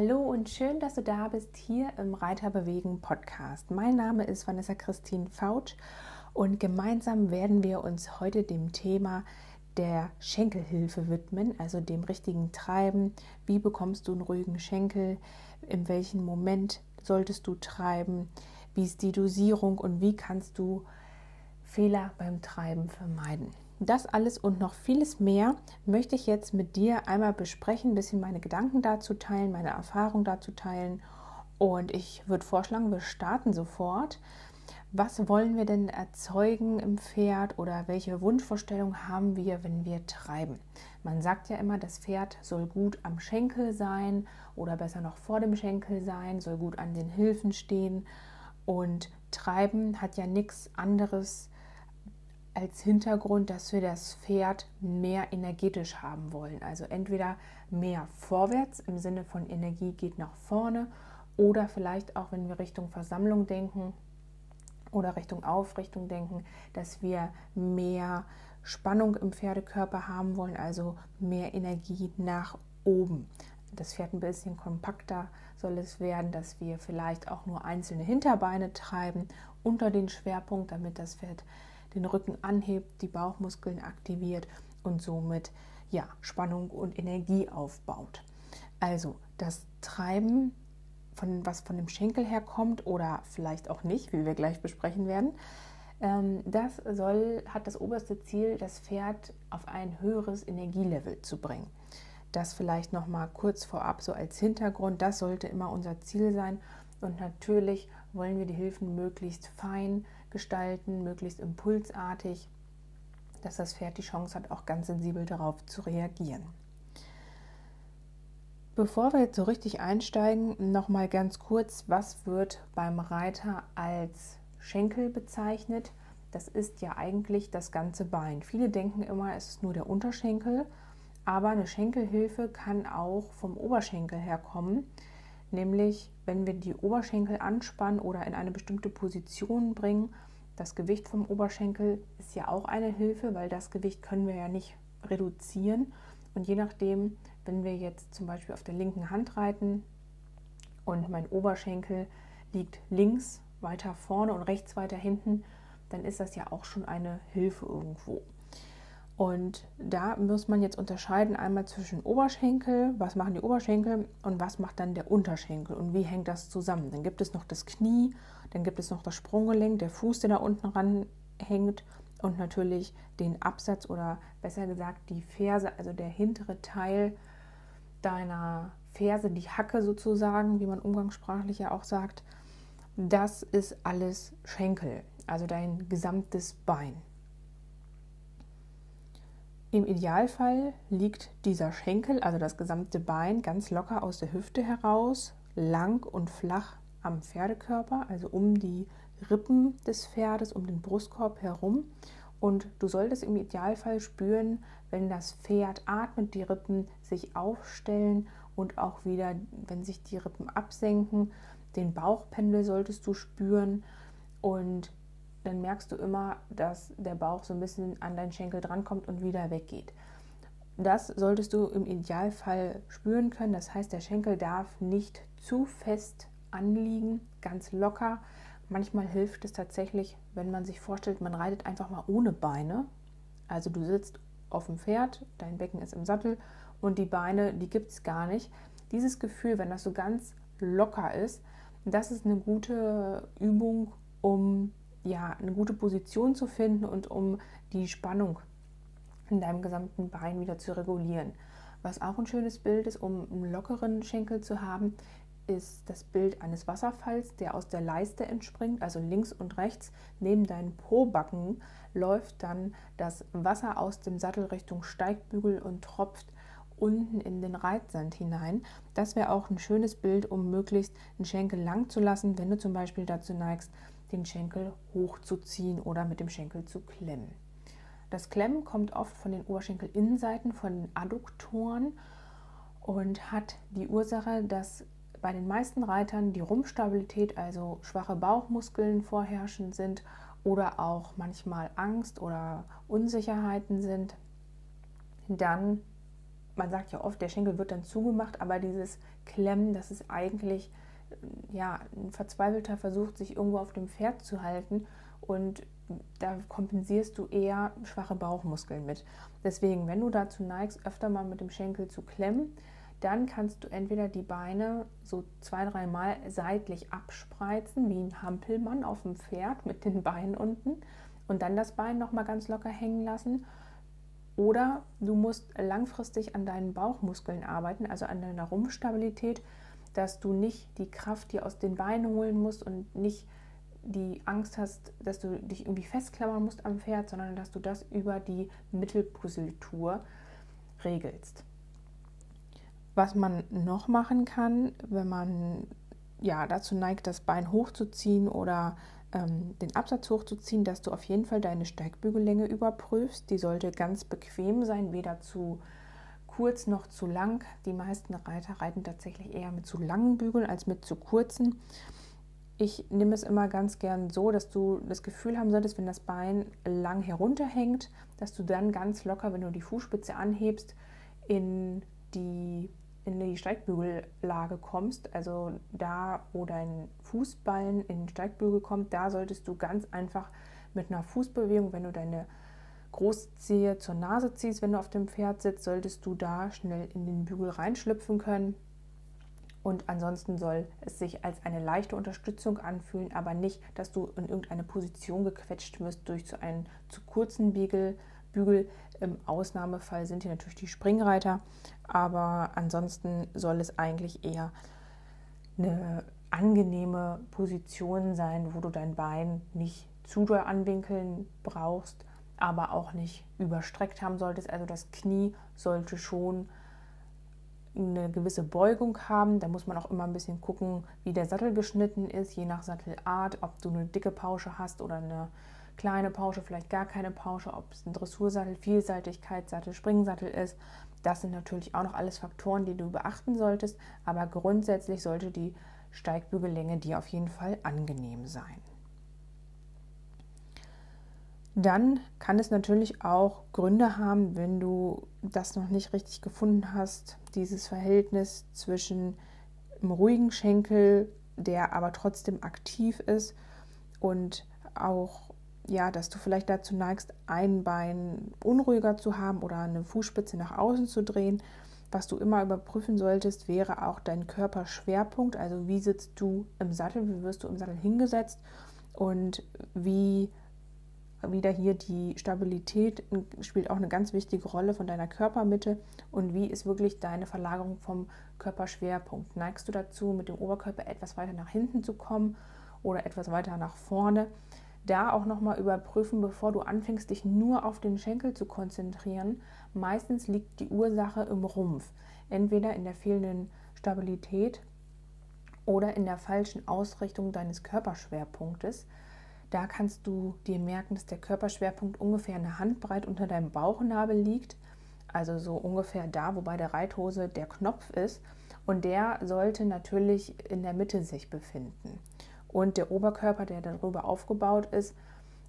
Hallo und schön, dass du da bist hier im Reiter bewegen Podcast. Mein Name ist Vanessa Christine Fautsch und gemeinsam werden wir uns heute dem Thema der Schenkelhilfe widmen, also dem richtigen Treiben. Wie bekommst du einen ruhigen Schenkel? In welchem Moment solltest du treiben? Wie ist die Dosierung und wie kannst du Fehler beim Treiben vermeiden? Das alles und noch vieles mehr möchte ich jetzt mit dir einmal besprechen, ein bisschen meine Gedanken dazu teilen, meine Erfahrung dazu teilen. Und ich würde vorschlagen, wir starten sofort. Was wollen wir denn erzeugen im Pferd oder welche Wunschvorstellung haben wir, wenn wir treiben? Man sagt ja immer, das Pferd soll gut am Schenkel sein oder besser noch vor dem Schenkel sein, soll gut an den Hilfen stehen. Und treiben hat ja nichts anderes als Hintergrund, dass wir das Pferd mehr energetisch haben wollen. Also entweder mehr vorwärts im Sinne von Energie geht nach vorne oder vielleicht auch, wenn wir Richtung Versammlung denken oder Richtung Aufrichtung denken, dass wir mehr Spannung im Pferdekörper haben wollen, also mehr Energie nach oben. Das Pferd ein bisschen kompakter soll es werden, dass wir vielleicht auch nur einzelne Hinterbeine treiben unter den Schwerpunkt, damit das Pferd den Rücken anhebt, die Bauchmuskeln aktiviert und somit ja, Spannung und Energie aufbaut. Also das Treiben, von, was von dem Schenkel herkommt oder vielleicht auch nicht, wie wir gleich besprechen werden, ähm, das soll, hat das oberste Ziel, das Pferd auf ein höheres Energielevel zu bringen. Das vielleicht noch mal kurz vorab so als Hintergrund. Das sollte immer unser Ziel sein. Und natürlich wollen wir die Hilfen möglichst fein gestalten, möglichst impulsartig, dass das Pferd die Chance hat, auch ganz sensibel darauf zu reagieren. Bevor wir jetzt so richtig einsteigen, noch mal ganz kurz, was wird beim Reiter als Schenkel bezeichnet? Das ist ja eigentlich das ganze Bein. Viele denken immer, es ist nur der Unterschenkel, aber eine Schenkelhilfe kann auch vom Oberschenkel herkommen nämlich wenn wir die Oberschenkel anspannen oder in eine bestimmte Position bringen. Das Gewicht vom Oberschenkel ist ja auch eine Hilfe, weil das Gewicht können wir ja nicht reduzieren. Und je nachdem, wenn wir jetzt zum Beispiel auf der linken Hand reiten und mein Oberschenkel liegt links weiter vorne und rechts weiter hinten, dann ist das ja auch schon eine Hilfe irgendwo. Und da muss man jetzt unterscheiden einmal zwischen Oberschenkel, was machen die Oberschenkel und was macht dann der Unterschenkel und wie hängt das zusammen. Dann gibt es noch das Knie, dann gibt es noch das Sprunggelenk, der Fuß, der da unten ran hängt und natürlich den Absatz oder besser gesagt die Ferse, also der hintere Teil deiner Ferse, die Hacke sozusagen, wie man umgangssprachlich ja auch sagt. Das ist alles Schenkel, also dein gesamtes Bein. Im Idealfall liegt dieser Schenkel, also das gesamte Bein, ganz locker aus der Hüfte heraus, lang und flach am Pferdekörper, also um die Rippen des Pferdes, um den Brustkorb herum. Und du solltest im Idealfall spüren, wenn das Pferd atmet, die Rippen sich aufstellen und auch wieder, wenn sich die Rippen absenken. Den Bauchpendel solltest du spüren und dann merkst du immer, dass der Bauch so ein bisschen an deinen Schenkel drankommt und wieder weggeht. Das solltest du im Idealfall spüren können. Das heißt, der Schenkel darf nicht zu fest anliegen, ganz locker. Manchmal hilft es tatsächlich, wenn man sich vorstellt, man reitet einfach mal ohne Beine. Also du sitzt auf dem Pferd, dein Becken ist im Sattel und die Beine, die gibt es gar nicht. Dieses Gefühl, wenn das so ganz locker ist, das ist eine gute Übung, um ja, eine gute Position zu finden und um die Spannung in deinem gesamten Bein wieder zu regulieren. Was auch ein schönes Bild ist, um einen lockeren Schenkel zu haben, ist das Bild eines Wasserfalls, der aus der Leiste entspringt, also links und rechts neben deinen Pobacken läuft dann das Wasser aus dem Sattel Richtung Steigbügel und tropft unten in den Reitsand hinein. Das wäre auch ein schönes Bild, um möglichst den Schenkel lang zu lassen, wenn du zum Beispiel dazu neigst, den Schenkel hochzuziehen oder mit dem Schenkel zu klemmen. Das Klemmen kommt oft von den Oberschenkelinnenseiten, von den Adduktoren und hat die Ursache, dass bei den meisten Reitern die Rumpfstabilität, also schwache Bauchmuskeln vorherrschend sind oder auch manchmal Angst oder Unsicherheiten sind. Dann, man sagt ja oft, der Schenkel wird dann zugemacht, aber dieses Klemmen, das ist eigentlich ja, ein verzweifelter Versuch, sich irgendwo auf dem Pferd zu halten und da kompensierst du eher schwache Bauchmuskeln mit. Deswegen, wenn du dazu neigst, öfter mal mit dem Schenkel zu klemmen, dann kannst du entweder die Beine so zwei, dreimal seitlich abspreizen, wie ein Hampelmann auf dem Pferd mit den Beinen unten und dann das Bein nochmal ganz locker hängen lassen. Oder du musst langfristig an deinen Bauchmuskeln arbeiten, also an deiner Rumpfstabilität, dass du nicht die Kraft dir aus den Beinen holen musst und nicht die Angst hast, dass du dich irgendwie festklammern musst am Pferd, sondern dass du das über die Mittelpuzzletur regelst. Was man noch machen kann, wenn man ja dazu neigt, das Bein hochzuziehen oder ähm, den Absatz hochzuziehen, dass du auf jeden Fall deine Steigbügellänge überprüfst. Die sollte ganz bequem sein, weder zu kurz noch zu lang. Die meisten Reiter reiten tatsächlich eher mit zu langen Bügeln als mit zu kurzen. Ich nehme es immer ganz gern so, dass du das Gefühl haben solltest, wenn das Bein lang herunterhängt, dass du dann ganz locker, wenn du die Fußspitze anhebst, in die in die Steigbügellage kommst, also da, wo dein Fußballen in den Steigbügel kommt, da solltest du ganz einfach mit einer Fußbewegung, wenn du deine Großzehe zur Nase ziehst, wenn du auf dem Pferd sitzt, solltest du da schnell in den Bügel reinschlüpfen können. Und ansonsten soll es sich als eine leichte Unterstützung anfühlen, aber nicht, dass du in irgendeine Position gequetscht wirst durch so einen zu kurzen Bügel. Bügel. Im Ausnahmefall sind hier natürlich die Springreiter, aber ansonsten soll es eigentlich eher eine angenehme Position sein, wo du dein Bein nicht zu doll anwinkeln brauchst, aber auch nicht überstreckt haben solltest. Also das Knie sollte schon eine gewisse Beugung haben. Da muss man auch immer ein bisschen gucken, wie der Sattel geschnitten ist, je nach Sattelart, ob du eine dicke Pausche hast oder eine kleine Pausche, vielleicht gar keine Pausche, ob es ein Dressursattel, Vielseitigkeitssattel, Springsattel ist. Das sind natürlich auch noch alles Faktoren, die du beachten solltest, aber grundsätzlich sollte die Steigbügellänge dir auf jeden Fall angenehm sein. Dann kann es natürlich auch Gründe haben, wenn du das noch nicht richtig gefunden hast, dieses Verhältnis zwischen einem ruhigen Schenkel, der aber trotzdem aktiv ist und auch ja, dass du vielleicht dazu neigst, ein Bein unruhiger zu haben oder eine Fußspitze nach außen zu drehen. Was du immer überprüfen solltest, wäre auch dein Körperschwerpunkt. Also wie sitzt du im Sattel, wie wirst du im Sattel hingesetzt und wie wieder hier die Stabilität spielt auch eine ganz wichtige Rolle von deiner Körpermitte und wie ist wirklich deine Verlagerung vom Körperschwerpunkt. Neigst du dazu, mit dem Oberkörper etwas weiter nach hinten zu kommen oder etwas weiter nach vorne? da auch nochmal überprüfen, bevor du anfängst, dich nur auf den Schenkel zu konzentrieren. Meistens liegt die Ursache im Rumpf, entweder in der fehlenden Stabilität oder in der falschen Ausrichtung deines Körperschwerpunktes. Da kannst du dir merken, dass der Körperschwerpunkt ungefähr eine Handbreit unter deinem Bauchnabel liegt, also so ungefähr da, wo bei der Reithose der Knopf ist. Und der sollte natürlich in der Mitte sich befinden. Und der Oberkörper, der darüber aufgebaut ist,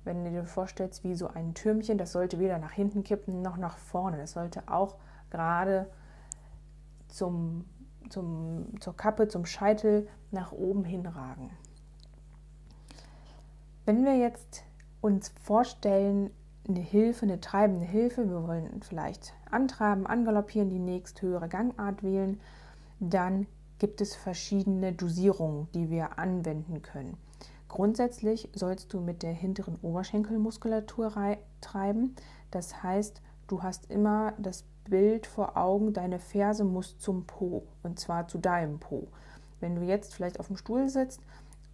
wenn du dir vorstellst, wie so ein Türmchen, das sollte weder nach hinten kippen noch nach vorne. Das sollte auch gerade zum, zum, zur Kappe, zum Scheitel nach oben hinragen. Wenn wir jetzt uns vorstellen, eine Hilfe, eine treibende Hilfe, wir wollen vielleicht antreiben, angaloppieren, die nächsthöhere Gangart wählen, dann gibt es verschiedene Dosierungen, die wir anwenden können. Grundsätzlich sollst du mit der hinteren Oberschenkelmuskulatur treiben. Das heißt, du hast immer das Bild vor Augen, deine Ferse muss zum Po und zwar zu deinem Po. Wenn du jetzt vielleicht auf dem Stuhl sitzt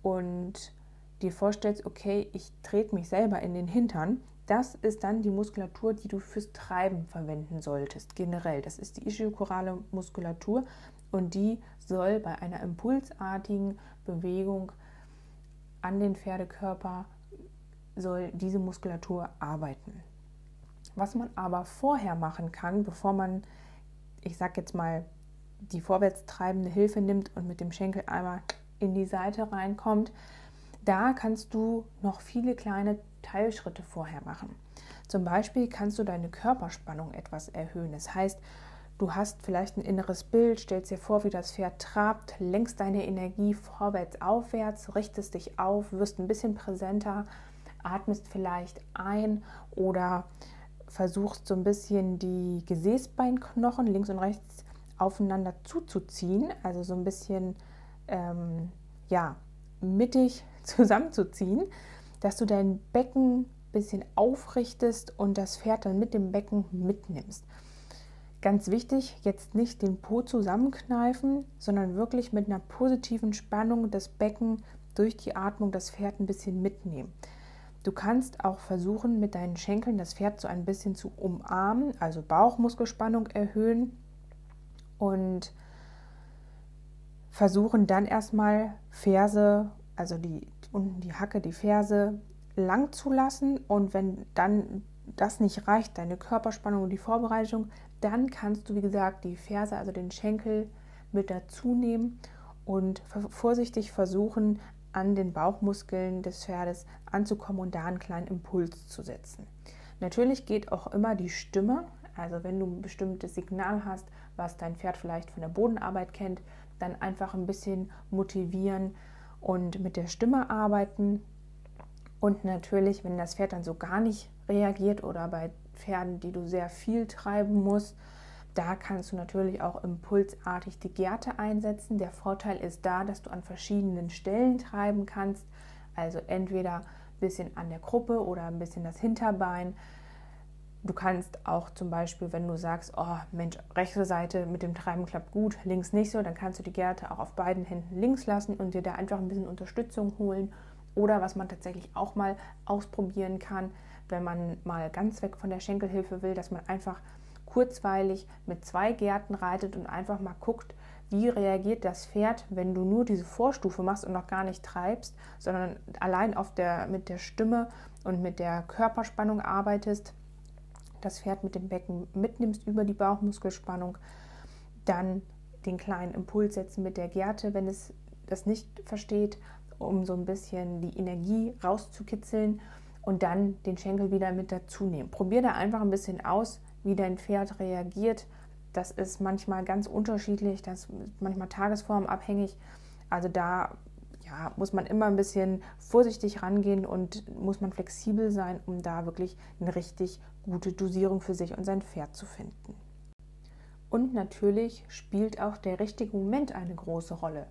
und dir vorstellst, okay, ich trete mich selber in den Hintern, Das ist dann die Muskulatur, die du fürs Treiben verwenden solltest, generell. Das ist die ischiokorale Muskulatur und die soll bei einer impulsartigen Bewegung an den Pferdekörper, soll diese Muskulatur arbeiten. Was man aber vorher machen kann, bevor man, ich sag jetzt mal, die vorwärts treibende Hilfe nimmt und mit dem Schenkel einmal in die Seite reinkommt, da kannst du noch viele kleine Teilschritte vorher machen. Zum Beispiel kannst du deine Körperspannung etwas erhöhen. Das heißt, du hast vielleicht ein inneres Bild, stellst dir vor, wie das Pferd trabt, lenkst deine Energie vorwärts, aufwärts, richtest dich auf, wirst ein bisschen präsenter, atmest vielleicht ein oder versuchst so ein bisschen die Gesäßbeinknochen links und rechts aufeinander zuzuziehen, also so ein bisschen ähm, ja, mittig zusammenzuziehen, dass du dein Becken ein bisschen aufrichtest und das Pferd dann mit dem Becken mitnimmst. Ganz wichtig, jetzt nicht den Po zusammenkneifen, sondern wirklich mit einer positiven Spannung das Becken durch die Atmung das Pferd ein bisschen mitnehmen. Du kannst auch versuchen, mit deinen Schenkeln das Pferd so ein bisschen zu umarmen, also Bauchmuskelspannung erhöhen und versuchen dann erstmal Ferse, also die unten die Hacke, die Ferse lang zu lassen und wenn dann das nicht reicht, deine Körperspannung und die Vorbereitung, dann kannst du wie gesagt die Ferse, also den Schenkel mit dazu nehmen und vorsichtig versuchen an den Bauchmuskeln des Pferdes anzukommen und da einen kleinen Impuls zu setzen. Natürlich geht auch immer die Stimme, also wenn du ein bestimmtes Signal hast, was dein Pferd vielleicht von der Bodenarbeit kennt, dann einfach ein bisschen motivieren und mit der Stimme arbeiten. Und natürlich, wenn das Pferd dann so gar nicht reagiert oder bei Pferden, die du sehr viel treiben musst, da kannst du natürlich auch impulsartig die Gerte einsetzen. Der Vorteil ist da, dass du an verschiedenen Stellen treiben kannst. Also entweder ein bisschen an der Gruppe oder ein bisschen das Hinterbein. Du kannst auch zum Beispiel, wenn du sagst, oh Mensch, rechte Seite mit dem Treiben klappt gut, links nicht so, dann kannst du die Gerte auch auf beiden Händen links lassen und dir da einfach ein bisschen Unterstützung holen. Oder was man tatsächlich auch mal ausprobieren kann, wenn man mal ganz weg von der Schenkelhilfe will, dass man einfach kurzweilig mit zwei Gärten reitet und einfach mal guckt, wie reagiert das Pferd, wenn du nur diese Vorstufe machst und noch gar nicht treibst, sondern allein auf der, mit der Stimme und mit der Körperspannung arbeitest, das Pferd mit dem Becken mitnimmst über die Bauchmuskelspannung, dann den kleinen Impuls setzen mit der Gerte, wenn es das nicht versteht, um so ein bisschen die Energie rauszukitzeln und dann den Schenkel wieder mit dazu nehmen. Probier da einfach ein bisschen aus, wie dein Pferd reagiert. Das ist manchmal ganz unterschiedlich, das ist manchmal tagesformabhängig. Also da ja, muss man immer ein bisschen vorsichtig rangehen und muss man flexibel sein, um da wirklich eine richtig gute Dosierung für sich und sein Pferd zu finden. Und natürlich spielt auch der richtige Moment eine große Rolle.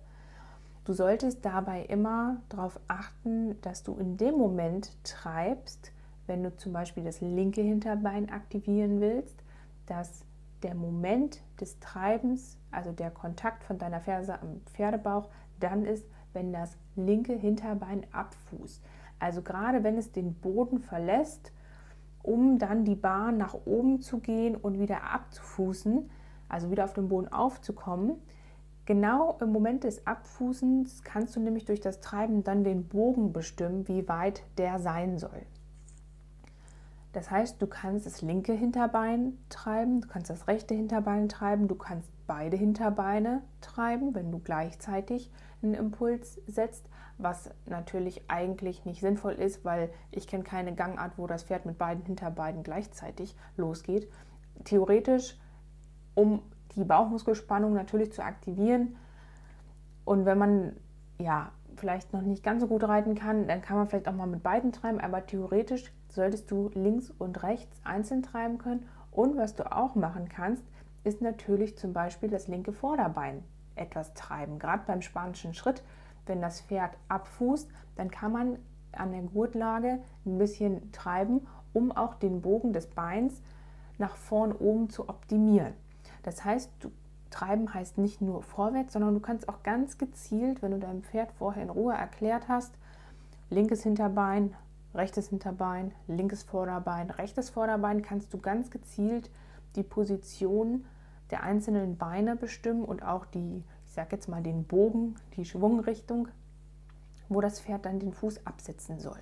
Du solltest dabei immer darauf achten, dass du in dem Moment treibst, wenn du zum Beispiel das linke Hinterbein aktivieren willst, dass der Moment des Treibens, also der Kontakt von deiner Ferse am Pferdebauch, dann ist, wenn das linke Hinterbein abfußt. Also gerade wenn es den Boden verlässt, um dann die Bahn nach oben zu gehen und wieder abzufußen, also wieder auf den Boden aufzukommen. Genau im Moment des Abfußens kannst du nämlich durch das Treiben dann den Bogen bestimmen, wie weit der sein soll. Das heißt, du kannst das linke Hinterbein treiben, du kannst das rechte Hinterbein treiben, du kannst beide Hinterbeine treiben, wenn du gleichzeitig einen Impuls setzt, was natürlich eigentlich nicht sinnvoll ist, weil ich kenne keine Gangart, wo das Pferd mit beiden Hinterbeinen gleichzeitig losgeht. Theoretisch, um die Bauchmuskelspannung natürlich zu aktivieren und wenn man ja vielleicht noch nicht ganz so gut reiten kann, dann kann man vielleicht auch mal mit beiden treiben, aber theoretisch solltest du links und rechts einzeln treiben können. Und was du auch machen kannst, ist natürlich zum Beispiel das linke Vorderbein etwas treiben. Gerade beim spanischen Schritt, wenn das Pferd abfußt, dann kann man an der Gurtlage ein bisschen treiben, um auch den Bogen des Beins nach vorn oben zu optimieren. Das heißt, du, treiben heißt nicht nur vorwärts, sondern du kannst auch ganz gezielt, wenn du deinem Pferd vorher in Ruhe erklärt hast, linkes Hinterbein rechtes Hinterbein, linkes Vorderbein, rechtes Vorderbein kannst du ganz gezielt die Position der einzelnen Beine bestimmen und auch die, ich sag jetzt mal den Bogen, die Schwungrichtung, wo das Pferd dann den Fuß absetzen soll.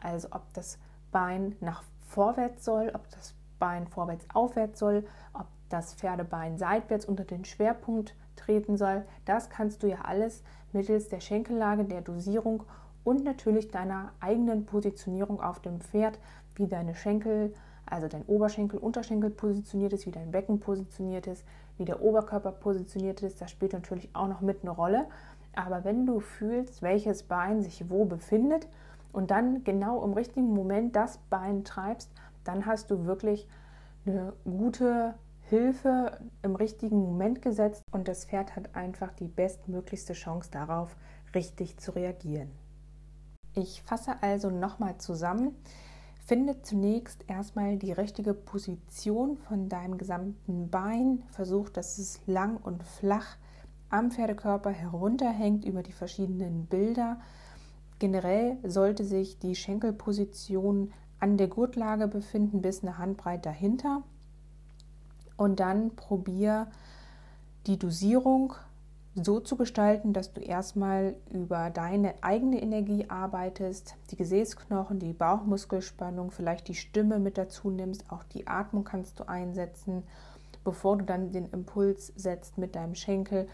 Also ob das Bein nach vorwärts soll, ob das Bein vorwärts aufwärts soll, ob das Pferdebein seitwärts unter den Schwerpunkt treten soll. Das kannst du ja alles mittels der Schenkellage, der Dosierung und natürlich deiner eigenen Positionierung auf dem Pferd, wie deine Schenkel, also dein Oberschenkel, Unterschenkel positioniert ist, wie dein Becken positioniert ist, wie der Oberkörper positioniert ist. Das spielt natürlich auch noch mit eine Rolle. Aber wenn du fühlst, welches Bein sich wo befindet und dann genau im richtigen Moment das Bein treibst, dann hast du wirklich eine gute Hilfe im richtigen Moment gesetzt und das Pferd hat einfach die bestmöglichste Chance darauf, richtig zu reagieren. Ich fasse also nochmal zusammen. Finde zunächst erstmal die richtige Position von deinem gesamten Bein. Versuch, dass es lang und flach am Pferdekörper herunterhängt über die verschiedenen Bilder. Generell sollte sich die Schenkelposition an der Gurtlage befinden, bis eine Handbreit dahinter. Und dann probier die Dosierung so zu gestalten, dass du erstmal über deine eigene Energie arbeitest, die Gesäßknochen, die Bauchmuskelspannung, vielleicht die Stimme mit dazu nimmst, auch die Atmung kannst du einsetzen, bevor du dann den Impuls setzt mit deinem Schenkel.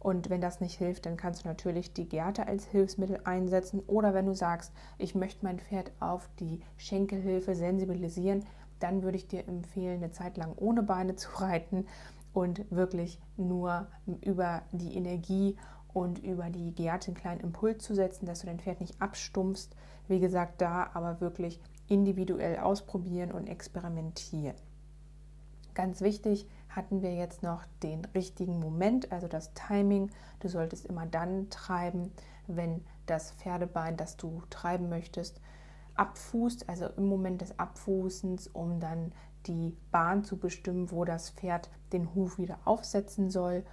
Und wenn das nicht hilft, dann kannst du natürlich die Gerte als Hilfsmittel einsetzen. Oder wenn du sagst, ich möchte mein Pferd auf die Schenkelhilfe sensibilisieren, dann würde ich dir empfehlen, eine Zeit lang ohne Beine zu reiten und wirklich nur über die Energie und über die Gerte einen kleinen Impuls zu setzen, dass du dein Pferd nicht abstumpfst. Wie gesagt, da aber wirklich individuell ausprobieren und experimentieren. Ganz wichtig hatten wir jetzt noch den richtigen Moment, also das Timing. Du solltest immer dann treiben, wenn das Pferdebein, das du treiben möchtest, abfußt, also im Moment des Abfußens, um dann die Bahn zu bestimmen, wo das Pferd den Huf wieder aufsetzen soll.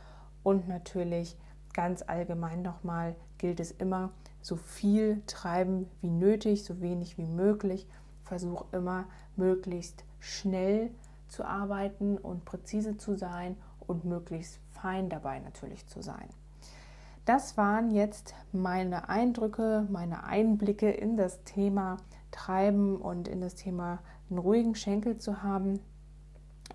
Und natürlich ganz allgemein nochmal gilt es immer, so viel treiben wie nötig, so wenig wie möglich. Versuch immer möglichst schnell zu arbeiten und präzise zu sein und möglichst fein dabei natürlich zu sein. Das waren jetzt meine Eindrücke, meine Einblicke in das Thema Treiben und in das Thema einen ruhigen Schenkel zu haben.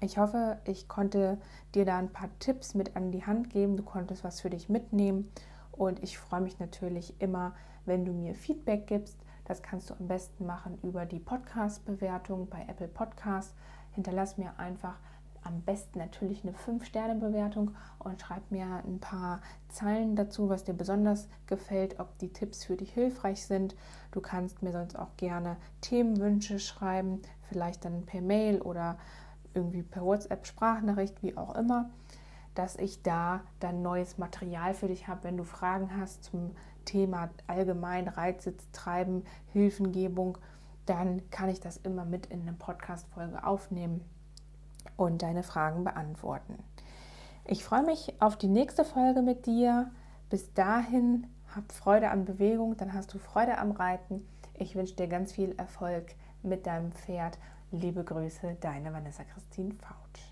Ich hoffe, ich konnte dir da ein paar Tipps mit an die Hand geben. Du konntest was für dich mitnehmen. Und ich freue mich natürlich immer, wenn du mir Feedback gibst. Das kannst du am besten machen über die Podcast-Bewertung bei Apple Podcasts. Hinterlass mir einfach am besten natürlich eine 5-Sterne-Bewertung und schreib mir ein paar Zeilen dazu, was dir besonders gefällt, ob die Tipps für dich hilfreich sind. Du kannst mir sonst auch gerne Themenwünsche schreiben, vielleicht dann per Mail oder irgendwie per WhatsApp Sprachnachricht, wie auch immer, dass ich da dann neues Material für dich habe, wenn du Fragen hast zum Thema allgemein Reitsitz, Treiben, Hilfengebung, dann kann ich das immer mit in eine Podcast-Folge aufnehmen und deine Fragen beantworten. Ich freue mich auf die nächste Folge mit dir. Bis dahin, hab Freude an Bewegung, dann hast du Freude am Reiten. Ich wünsche dir ganz viel Erfolg mit deinem Pferd. Liebe Grüße, deine Vanessa Christine Fautsch.